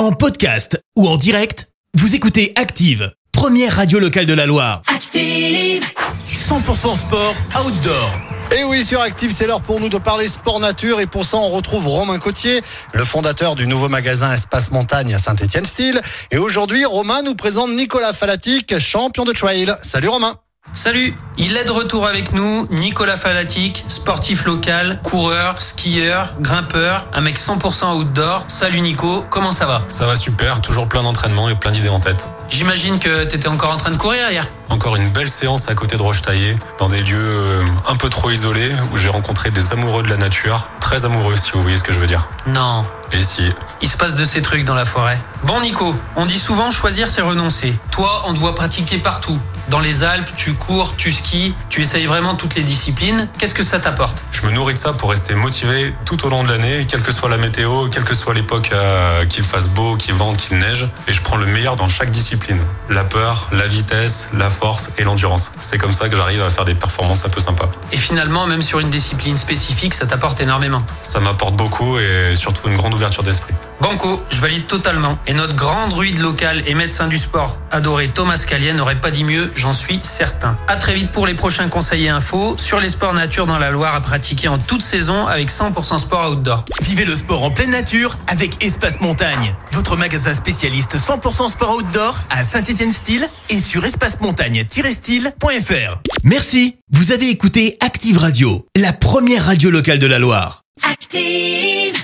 En podcast ou en direct, vous écoutez Active, première radio locale de la Loire. Active. 100% sport outdoor. Et oui, sur Active, c'est l'heure pour nous de parler sport nature. Et pour ça, on retrouve Romain Cotier, le fondateur du nouveau magasin Espace Montagne à Saint-Étienne-Style. Et aujourd'hui, Romain nous présente Nicolas Falatic, champion de trail. Salut Romain. Salut, il est de retour avec nous, Nicolas Falatic, sportif local, coureur, skieur, grimpeur, un mec 100% outdoor. Salut Nico, comment ça va? Ça va super, toujours plein d'entraînement et plein d'idées en tête. J'imagine que t'étais encore en train de courir hier Encore une belle séance à côté de Rochetaillé, dans des lieux euh, un peu trop isolés, où j'ai rencontré des amoureux de la nature, très amoureux si vous voyez ce que je veux dire. Non, Et si, il se passe de ces trucs dans la forêt. Bon Nico, on dit souvent choisir c'est renoncer. Toi, on te voit pratiquer partout. Dans les Alpes, tu cours, tu skis, tu essayes vraiment toutes les disciplines. Qu'est-ce que ça t'apporte? Je me nourris de ça pour rester motivé tout au long de l'année, quelle que soit la météo, quelle que soit l'époque, euh, qu'il fasse beau, qu'il vente, qu'il neige, et je prends le meilleur dans chaque discipline. La peur, la vitesse, la force et l'endurance. C'est comme ça que j'arrive à faire des performances un peu sympas. Et finalement, même sur une discipline spécifique, ça t'apporte énormément. Ça m'apporte beaucoup et surtout une grande ouverture d'esprit. Banco, je valide totalement. Et notre grand druide local et médecin du sport adoré Thomas Callier n'aurait pas dit mieux, j'en suis certain. À très vite pour les prochains conseils et infos sur les sports nature dans la Loire à pratiquer en toute saison avec 100% sport outdoor. Vivez le sport en pleine nature avec Espace Montagne, votre magasin spécialiste 100% sport outdoor à Saint-Étienne-Style et sur espacemontagne-style.fr. Merci, vous avez écouté Active Radio, la première radio locale de la Loire. Active.